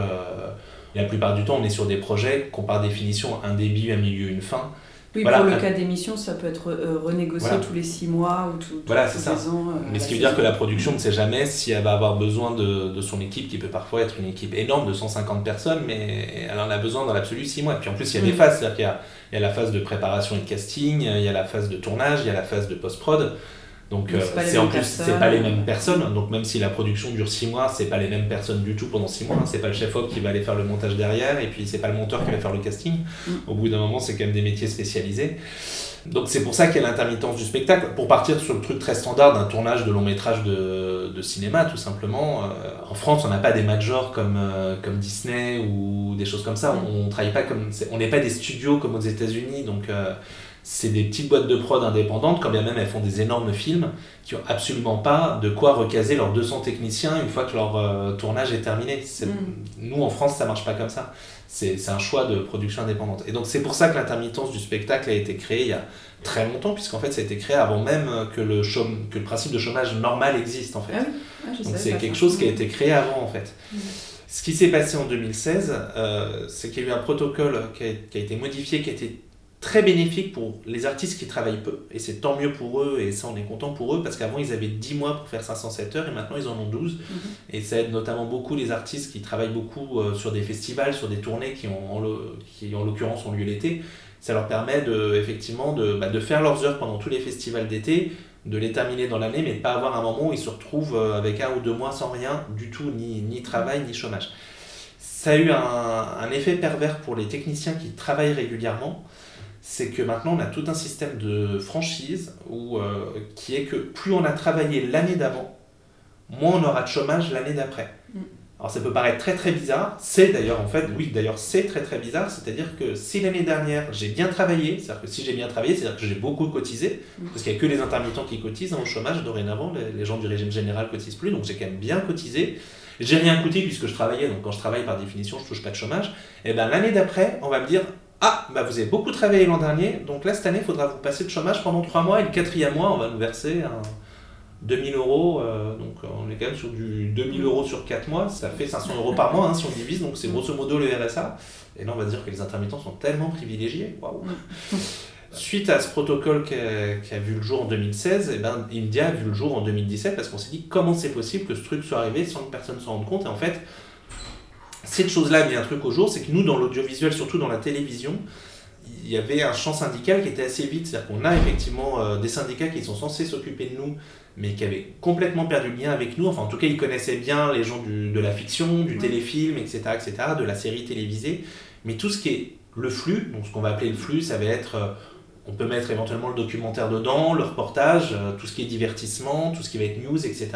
la plupart du temps, on est sur des projets qui ont par définition un début, un milieu, une fin. Oui, pour le cas d'émission, ça peut être euh, renégocié tous les six mois ou tout, voilà, tous les ans. Euh, Mais ce qui veut dire que la production ne sait jamais si elle va avoir besoin de, de, son équipe, qui peut parfois être une équipe énorme de 150 personnes, mais elle en a besoin dans l'absolu six mois. Puis en plus, il y a des phases, c'est-à-dire qu'il y, y a, la phase de préparation et de casting, il y a la phase de tournage, il y a la phase de post-prod. Donc euh, c'est en plus c'est pas les mêmes personnes. Donc même si la production dure 6 mois, c'est pas les mêmes personnes du tout pendant 6 mois. C'est pas le chef op qui va aller faire le montage derrière et puis c'est pas le monteur qui va faire le casting. Mm. Au bout d'un moment, c'est quand même des métiers spécialisés. Donc c'est pour ça qu'il y a l'intermittence du spectacle. Pour partir sur le truc très standard d'un tournage de long métrage de, de cinéma, tout simplement. Euh, en France, on n'a pas des majors comme, euh, comme Disney ou des choses comme ça. On, on travaille pas comme, on n'est pas des studios comme aux États-Unis. Donc c'est des petites boîtes de prod indépendantes, quand bien même elles font des énormes films, qui ont absolument pas de quoi recaser leurs 200 techniciens une fois que leur euh, tournage est terminé. Mm. Nous, en France, ça marche pas comme ça. C'est un choix de production indépendante. Et donc, c'est pour ça que l'intermittence du spectacle a été créée il y a très longtemps, puisqu'en fait, ça a été créé avant même que le, que le principe de chômage normal existe, en fait. Ah ah, donc, c'est quelque chose qui a été créé avant, en fait. Mm. Ce qui s'est passé en 2016, euh, c'est qu'il y a eu un protocole qui a, qui a été modifié, qui a été très bénéfique pour les artistes qui travaillent peu, et c'est tant mieux pour eux, et ça on est content pour eux, parce qu'avant ils avaient 10 mois pour faire 507 heures, et maintenant ils en ont 12, mhm. et ça aide notamment beaucoup les artistes qui travaillent beaucoup euh, sur des festivals, sur des tournées qui, ont, en qui en l'occurrence ont lieu l'été, ça leur permet de, effectivement de, bah, de faire leurs heures pendant tous les festivals d'été, de les terminer dans l'année, mais de pas avoir un moment où ils se retrouvent euh, avec un ou deux mois sans rien du tout, ni, ni travail, ni chômage. Ça a eu un, un effet pervers pour les techniciens qui travaillent régulièrement, c'est que maintenant on a tout un système de franchise où, euh, qui est que plus on a travaillé l'année d'avant, moins on aura de chômage l'année d'après. Mm. Alors ça peut paraître très très bizarre, c'est d'ailleurs en fait, oui d'ailleurs c'est très très bizarre, c'est-à-dire que si l'année dernière j'ai bien travaillé, c'est-à-dire que si j'ai bien travaillé, c'est-à-dire que j'ai beaucoup cotisé, mm. parce qu'il n'y a que les intermittents qui cotisent au chômage dorénavant, les, gens du régime général cotisent plus, donc j'ai quand même bien cotisé, j'ai rien coûté puisque je travaillais, donc quand je travaille par définition je touche pas de chômage, et bien l'année d'après on va me dire ah, bah vous avez beaucoup travaillé l'an dernier, donc là cette année, il faudra vous passer de chômage pendant 3 mois et le quatrième mois, on va nous verser un 2000 euros. Euh, donc on est quand même sur du 2000 euros sur 4 mois, ça fait 500 euros par mois hein, si on divise, donc c'est grosso modo le RSA. Et là, on va dire que les intermittents sont tellement privilégiés. Waouh! Suite à ce protocole qui a, vu le jour en 2016, et eh ben, India a vu le jour en 2017 parce qu'on s'est dit comment c'est possible que ce truc soit arrivé sans que personne s'en rende compte. Et en fait, cette chose-là mis un truc au jour, c'est que nous, dans l'audiovisuel, surtout dans la télévision, il y avait un champ syndical qui était assez vite. C'est-à-dire qu'on a effectivement euh, des syndicats qui sont censés s'occuper de nous, mais qui avaient complètement perdu le lien avec nous. Enfin, en tout cas, ils connaissaient bien les gens de la fiction, du téléfilm, etc., etc., de la série télévisée. Mais tout ce qui est le flux, donc ce qu'on va appeler le flux, ça va être... Euh, on peut mettre éventuellement le documentaire dedans, le reportage, euh, tout ce qui est divertissement, tout ce qui va être news, etc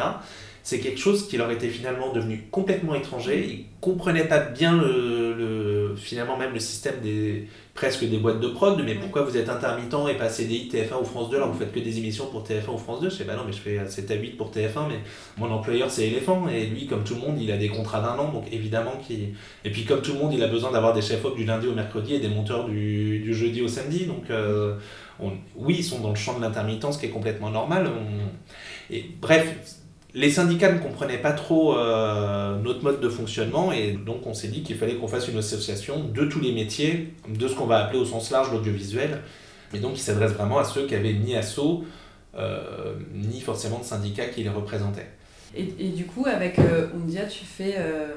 c'est quelque chose qui leur était finalement devenu complètement étranger. Ils comprenaient pas bien le, finalement même le système des presque des boîtes de prod, mais pourquoi vous êtes intermittent et pas CDI, TF1 ou France 2 alors vous faites que des émissions pour TF1 ou France 2 Je sais pas non mais je fais 7 à 8 pour TF1 mais mon employeur c'est Elephant et lui comme tout le monde il a des contrats d'un an donc évidemment qu'il et puis comme tout le monde il a besoin d'avoir des chefs op du lundi au mercredi et des monteurs du, du jeudi au samedi. Donc euh, oui ils sont dans le champ de l'intermittence qui est complètement normal. Et bref les syndicats ne comprenaient pas trop euh, notre mode de fonctionnement et donc on s'est dit qu'il fallait qu'on fasse une association de tous les métiers, de ce qu'on va appeler au sens large l'audiovisuel, et donc qui s'adresse vraiment à ceux qui avaient ni assaut, euh, ni forcément de syndicats qui les représentaient. Et, du coup, avec euh, Undia, tu fais, euh,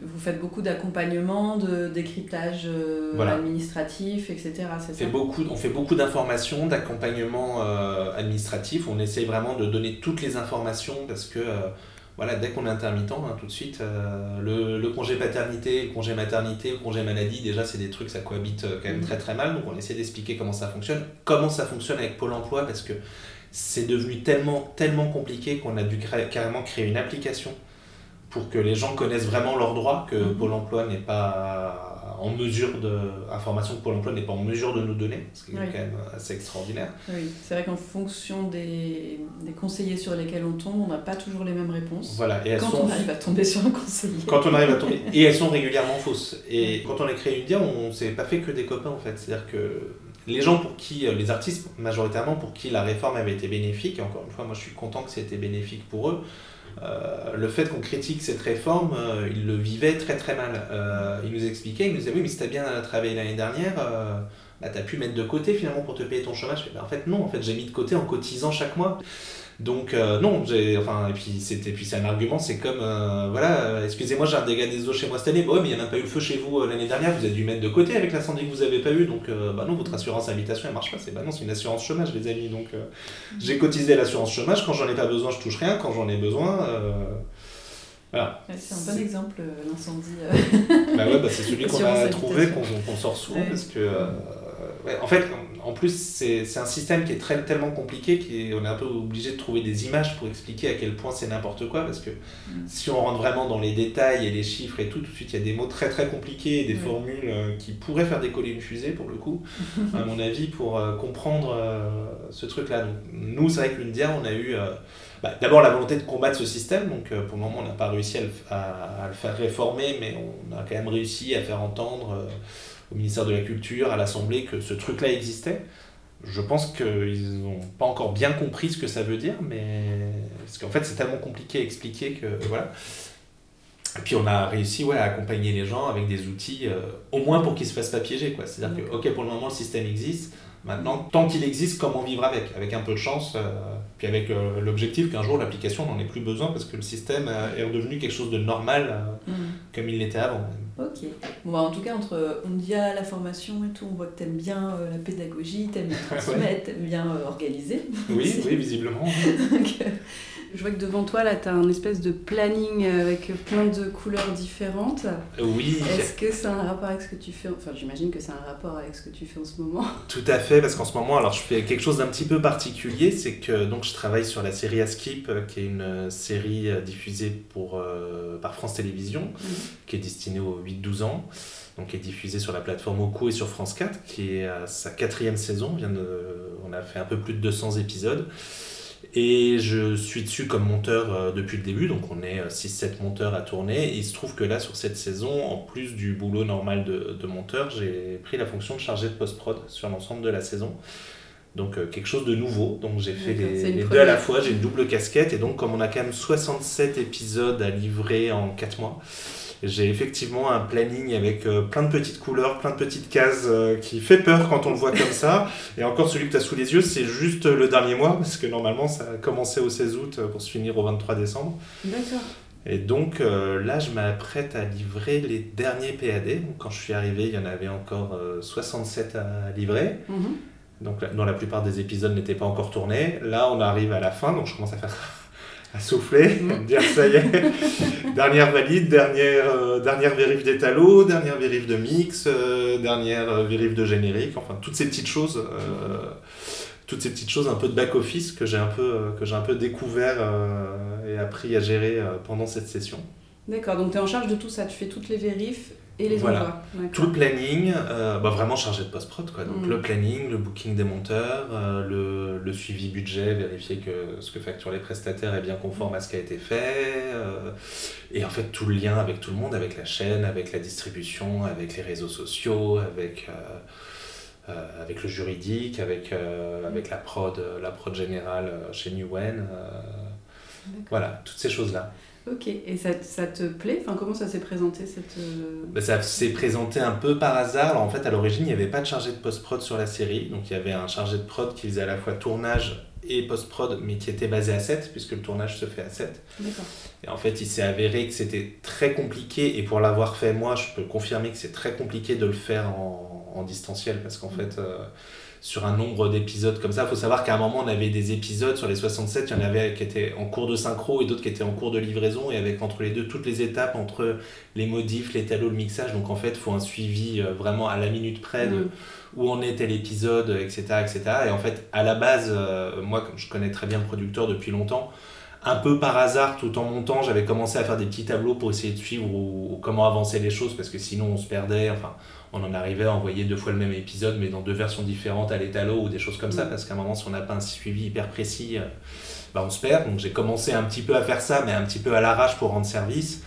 vous faites beaucoup d'accompagnement, de décryptage euh, administratif, etc. On fait, beaucoup, on fait beaucoup d'informations, d'accompagnement euh, administratif. On essaye vraiment de donner toutes les informations parce que voilà, dès qu'on est intermittent, hein, tout de suite, le, le, congé paternité, le congé maternité, le congé maladie, déjà, c'est des trucs, ça cohabite quand même mmh. très très mal. Donc, on essaie d'expliquer comment ça fonctionne, comment ça fonctionne avec Pôle emploi parce que c'est devenu tellement, tellement compliqué qu'on a dû carrément créer une application pour que les gens connaissent vraiment leurs droits, que mhm. Pôle emploi n'est pas en mesure de. Information que Pôle emploi n'est pas en mesure de nous donner, ce qui est Oui. quand même assez extraordinaire. Oui, c'est vrai qu'en fonction des, des conseillers sur lesquels on tombe, on n'a pas toujours les mêmes réponses. Voilà, et Quand sont- on arrive à tomber sur un conseiller. Quand on arrive à tomber. Et elles sont régulièrement fausses. Et quand on a créé Undia, on s'est pas fait que des copains en fait. C'est-à-dire que les gens pour qui, euh, les artistes majoritairement pour qui la réforme avait été bénéfique, et encore une fois, moi je suis content que c'était bénéfique pour eux, euh, le fait qu'on critique cette réforme, euh, ils le vivaient très très mal. Ils nous expliquaient, ils nous disaient oui, mais si t'as bien travaillé l'année dernière, bah, t'as pu mettre de côté finalement pour te payer ton chômage. Bah, en fait, non, en fait, j'ai mis de côté en cotisant chaque mois. Donc euh, non, j'ai enfin et puis c'était puis c'est un argument, c'est comme euh, voilà, euh, excusez-moi, j'ai un dégât des eaux chez moi cette année. Bah ouais, mais il n'y a même pas eu le feu chez vous euh, l'année dernière, vous avez dû mettre de côté avec l'incendie que vous avez pas eu. Donc bah non, votre assurance habitation elle marche pas, c'est bah non, c'est une assurance chômage les amis. Donc euh, j'ai cotisé l'assurance chômage quand j'en ai pas besoin, je touche rien, quand j'en ai besoin voilà. C'est un bon exemple, l'incendie. Bah ouais, bah c'est celui qu'on a trouvé, qu'on qu'on sort souvent, Ouais. parce que, en fait, en plus, c'est un système qui est très, tellement compliqué qu'on est un peu obligé de trouver des images pour expliquer à quel point c'est n'importe quoi, parce que si on rentre vraiment dans les détails et les chiffres et tout, tout de suite, il y a des mots très très compliqués et des formules euh, qui pourraient faire décoller une fusée, pour le coup, à mon avis, pour euh, comprendre euh, ce truc-là. Nous, c'est vrai que l'Undia, on a eu... bah, D'abord la volonté de combattre ce système, donc euh, pour le moment on n'a pas réussi à le, à- à le faire réformer, mais on a quand même réussi à faire entendre au ministère de la Culture, à l'Assemblée, que ce truc-là existait. Je pense qu'ils n'ont pas encore bien compris ce que ça veut dire, mais parce qu'en fait c'est tellement compliqué à expliquer que voilà. Et puis on a réussi ouais, à accompagner les gens avec des outils, euh, au moins pour qu'ils se fassent pas piéger. quoi. C'est-à-dire que, ok, pour le moment le système existe, maintenant, tant qu'il existe, comment vivre avec? Avec un peu de chance, euh, puis avec euh, l'objectif qu'un jour l'application n'en ait plus besoin parce que le système euh, est redevenu quelque chose de normal Mm. comme il l'était avant. Ok. Bon, bah, en tout cas, entre Ondia, la formation et tout, on voit que t'aimes bien la pédagogie, t'aimes bien transmettre, t'aimes bien organiser. Oui, oui, visiblement. Donc, je vois que devant toi, là, t'as un espèce de planning avec plein de couleurs différentes. Oui. Est-ce que a un rapport avec ce que tu fais Enfin, j'imagine que a un rapport avec ce que tu fais en ce moment. Tout à fait, parce qu'en ce moment, alors je fais quelque chose d'un petit peu particulier, c'est que donc je travaille sur la série Askip, euh, qui est une euh, série euh, diffusée pour, euh, par France Télévisions, qui est destinée aux 8-12 ans, donc qui est diffusée sur la plateforme Oku et sur France 4, qui est à sa quatrième saison. On, vient de, on a fait un peu plus de 200 épisodes. Et je suis dessus comme monteur euh, depuis le début, donc on est euh, 6-7 monteurs à tourner. Et il se trouve que là, sur cette saison, en plus du boulot normal de, de monteur, j'ai pris la fonction de chargé de post-prod sur l'ensemble de la saison. Donc euh, quelque chose de nouveau. Donc j'ai fait les, les deux à la fois, j'ai une double casquette. Et donc comme on a quand même 67 épisodes à livrer en 4 mois, j'ai effectivement un planning avec euh, plein de petites couleurs, plein de petites cases euh, qui fait peur quand on le voit comme ça. Et encore celui que tu as sous les yeux, c'est juste le dernier mois, parce que normalement ça a commencé au 16 août euh, pour se finir au 23 décembre. D'accord. Et donc euh, là, je m'apprête à livrer les derniers PAD. Donc, quand je suis arrivé, il y en avait encore euh, 67 à livrer. Mhm. Donc, dont la plupart des épisodes n'étaient pas encore tournés. Là, on arrive à la fin, donc je commence à faire à souffler, à me dire ça y est, dernière valide, dernière, euh, dernière vérif d'étalo, dernière vérif de mix, euh, dernière euh, vérif de générique, enfin toutes ces petites choses, euh, toutes ces petites choses un peu de back office que j'ai un peu que j'ai un peu découvert et appris à gérer pendant cette session. D'accord, donc tu es en charge de tout ça, tu fais toutes les vérifs et les Voilà. envois. Tout le planning, euh, bah vraiment chargé de post-prod. Quoi. Donc Mm. le planning, le booking des monteurs, euh, le, le suivi budget, vérifier que ce que facturent les prestataires est bien conforme à ce qui a été fait. euh, et en fait tout le lien avec tout le monde, avec la chaîne, avec la distribution, avec les réseaux sociaux, avec, avec le juridique, avec, avec la, prod, la prod générale chez Newen. Voilà, toutes ces choses-là. Ok, et ça, ça te plaît? Enfin, Comment ça s'est présenté cette... euh, Bah, ça s'est présenté un peu par hasard. Alors, en fait, à l'origine, il n'y avait pas de chargé de post-prod sur la série. Donc, il y avait un chargé de prod qui faisait à la fois tournage et post-prod, mais qui était basé à 7, puisque le tournage se fait à 7. D'accord. Et en fait, il s'est avéré que c'était très compliqué. Et pour l'avoir fait, moi, je peux confirmer que c'est très compliqué de le faire en, en distanciel, parce qu'en fait. euh, sur un nombre d'épisodes comme ça. Il faut savoir qu'à un moment, on avait des épisodes sur les 67, il y en avait qui étaient en cours de synchro et d'autres qui étaient en cours de livraison, et avec entre les deux toutes les étapes, entre les modifs, les talos, le mixage. Donc en fait, il faut un suivi euh, vraiment à la minute près de Mm. où en est tel épisode, etc. etc. Et en fait, à la base, euh, moi, comme je connais très bien le producteur depuis longtemps, un peu par hasard, tout en montant, j'avais commencé à faire des petits tableaux pour essayer de suivre ou, comment avancer les choses, parce que sinon on se perdait. Enfin, on en arrivait à envoyer deux fois le même épisode, mais dans deux versions différentes à l'étalo ou des choses comme ça, parce qu'à un moment, si on n'a pas un suivi hyper précis, euh, bah, on se perd. Donc j'ai commencé un petit peu à faire ça, mais un petit peu à l'arrache pour rendre service.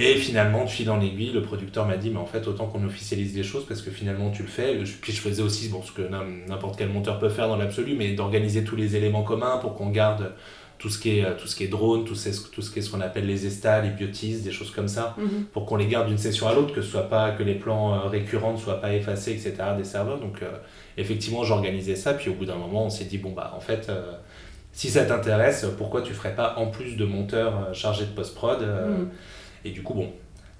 Et finalement, de fil en aiguille, le producteur m'a dit, mais en fait, autant qu'on officialise les choses, parce que finalement, tu le fais. Puis je faisais aussi bon, ce que n'importe quel monteur peut faire dans l'absolu, mais d'organiser tous les éléments communs pour qu'on garde tout ce qui est, tout ce qui est drone, tout, ce, tout ce qui est ce qu'on appelle les estas, les biotises, des choses comme ça, Mhm. pour qu'on les garde d'une session à l'autre, que ce soit pas que les plans euh, récurrents ne soient pas effacés, etc. des serveurs. Donc euh, effectivement, j'organisais ça, puis au bout d'un moment, on s'est dit bon bah en fait, euh, si ça t'intéresse, pourquoi tu ferais pas en plus de monteur chargé de post prod Mhm. Et du coup bon.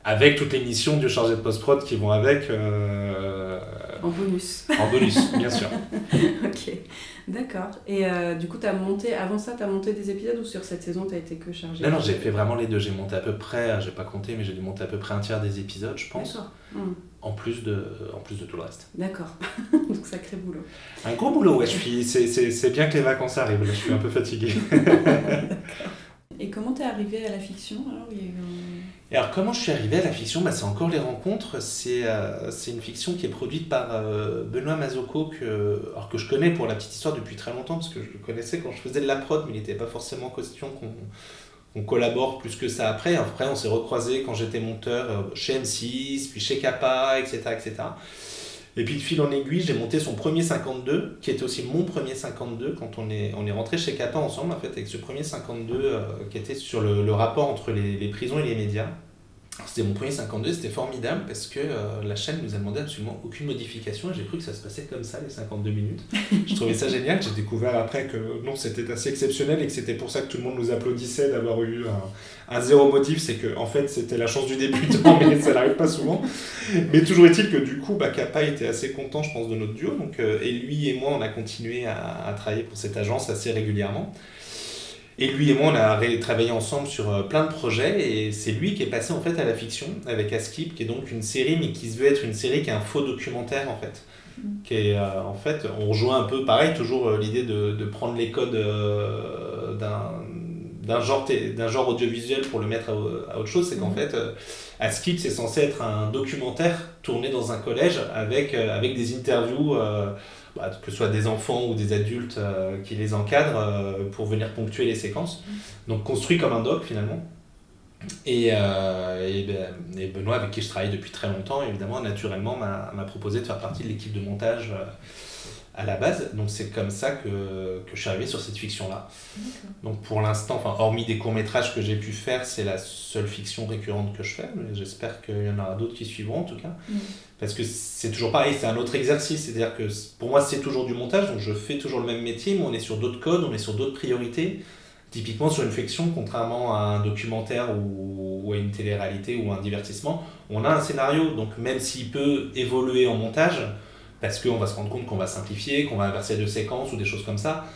Avec toutes les missions du chargé de post-prod qui vont avec, euh, En bonus. en bonus, bien sûr. ok, d'accord. Et euh, du coup, as monté, avant ça, tu as monté des épisodes ou sur cette saison, tu as été que chargé? Non, non, j'ai fait vraiment les deux. J'ai monté à peu près, j'ai pas compté, mais j'ai dû monter à peu près un tiers des épisodes, je pense. D'accord. Hmm. En plus, de, en plus de tout le reste. D'accord. Donc, sacré boulot. Un gros boulot, ouais. C'est, bien que les vacances arrivent, je suis un peu fatigué. Et comment t'es arrivé à la fiction alors? Comment je suis arrivé à la fiction? Bah, C'est encore les rencontres. C'est, euh, c'est une fiction qui est produite par euh, Benoît Mazocco, que, je connais pour la petite histoire depuis très longtemps, parce que je le connaissais quand je faisais de la prod, mais il n'était pas forcément question qu'on, collabore plus que ça après. Après, on s'est recroisés quand j'étais monteur euh, chez M6, puis chez Kappa, etc., etc. Et puis de fil en aiguille, j'ai monté son premier 52, qui était aussi mon premier 52 quand on est, rentré chez Kappa ensemble, en fait, avec ce premier 52 euh, qui était sur le, rapport entre les prisons et les médias. C'était mon premier 52, c'était formidable parce que euh, la chaîne nous a demandé absolument aucune modification et j'ai cru que ça se passait comme ça les 52 minutes. Je trouvais ça génial, j'ai découvert après que non, c'était assez exceptionnel et que c'était pour ça que tout le monde nous applaudissait d'avoir eu un, zéro motif, c'est que en fait c'était la chance du débutant mais ça n'arrive pas souvent. Mais toujours est-il que du coup, bah, Kappa était assez content je pense de notre duo donc, euh, et lui et moi on a continué à travailler pour cette agence assez régulièrement. Et lui et moi, on a travaillé ensemble sur euh, plein de projets et c'est lui qui est passé en fait à la fiction avec Askip, qui est donc une série, mais qui se veut être une série qui est un faux documentaire en fait. Qui est, euh, en fait, on rejoint un peu pareil, toujours euh, l'idée de, de prendre les codes euh, d'un genre, genre audiovisuel pour le mettre à, à autre chose, c'est qu'en Mhm. fait, Askip, c'est censé être un documentaire tourné dans un collège avec, avec des interviews, bah, que ce soit des enfants ou des adultes euh, qui les encadrent euh, pour venir ponctuer les séquences. Donc construit comme un doc finalement. Et, euh, ben- et Benoît, avec qui je travaille depuis très longtemps, évidemment, naturellement, m'a proposé de faire partie de l'équipe de montage à la base. Donc c'est comme ça que, que je suis arrivé sur cette fiction-là. Donc pour l'instant, enfin, hormis des courts-métrages que j'ai pu faire, c'est la seule fiction récurrente que je fais. Mais j'espère qu'il y en aura d'autres qui suivront en tout cas. Mhm. Parce que c'est toujours pareil, c'est un autre exercice. C'est-à-dire que pour moi, c'est toujours du montage, donc je fais toujours le même métier, mais on est sur d'autres codes, on est sur d'autres priorités. Typiquement sur une fiction, contrairement à un documentaire ou, ou à une télé-réalité ou un divertissement, on a un scénario. Donc même s'il peut évoluer en montage, parce qu'on va se rendre compte qu'on va simplifier, qu'on va inverser deux séquences ou des choses comme ça,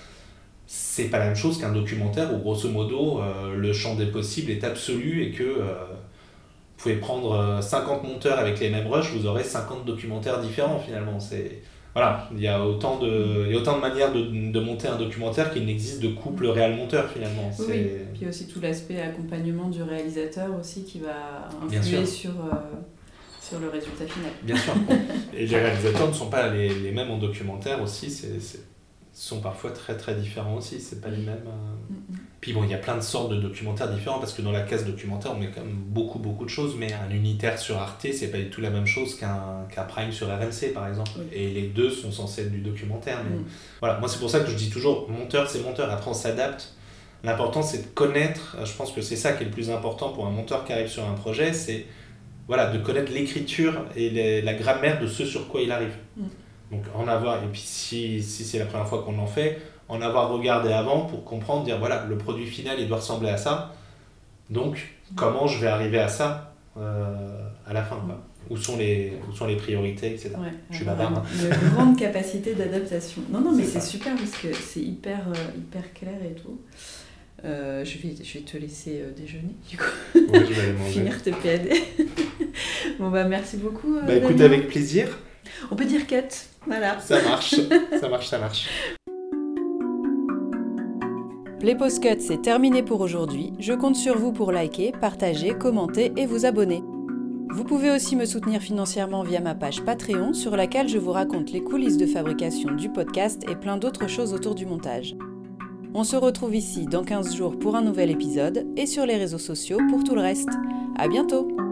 c'est pas la même chose qu'un documentaire où grosso modo euh, le champ des possibles est absolu et que euh, vous pouvez prendre euh, 50 monteurs avec les mêmes rushs, vous aurez 50 documentaires différents finalement. C'est voilà, il y a autant de, il y a autant de manières de, de monter un documentaire qu'il n'existe de couple réel-monteur finalement. Oui. Puis aussi tout l'aspect accompagnement du réalisateur aussi qui va influer sur, euh, sur le résultat final. Bien sûr. Et les réalisateurs ne sont pas les, les mêmes en documentaire aussi, c'est, sont parfois très très différents aussi, c'est pas les mêmes. euh. Mhm. Puis bon, il y a plein de sortes de documentaires différents parce que dans la case documentaire, on met quand même beaucoup beaucoup de choses, mais un unitaire sur Arte, c'est pas du tout la même chose qu'un, qu'un Prime sur RMC par exemple. Oui. Et les deux sont censés être du documentaire. Mais Mhm. voilà, moi c'est pour ça que je dis toujours, monteur c'est monteur, après on s'adapte. L'important c'est de connaître, je pense que c'est ça qui est le plus important pour un monteur qui arrive sur un projet, c'est voilà, de connaître l'écriture et les- la grammaire de ce sur quoi il arrive. Mm. Donc en avoir, et puis si, si c'est la première fois qu'on en fait, en avoir regardé avant pour comprendre, dire voilà, le produit final il doit ressembler à ça, donc comment je vais arriver à ça euh, à la fin quoi. Où sont les, où sont les priorités, etc. Ouais, Je suis avoir bavard, hein. Une grande capacité d'adaptation. Non, non, mais C'est super parce que c'est hyper, euh, hyper clair et tout. Euh, je, vais, te laisser euh, déjeuner, du coup. Je vais. Finir tes PAD. bon, bah, merci beaucoup. Euh, bah, écoute, avec plaisir. On peut dire cut. Voilà. Ça marche, ça marche, ça marche. Les post-cuts, c'est terminé pour aujourd'hui. Je compte sur vous pour liker, partager, commenter et vous abonner. Vous pouvez aussi me soutenir financièrement via ma page Patreon, sur laquelle je vous raconte les coulisses de fabrication du podcast et plein d'autres choses autour du montage. On se retrouve ici dans 15 jours pour un nouvel épisode et sur les réseaux sociaux pour tout le reste. À bientôt!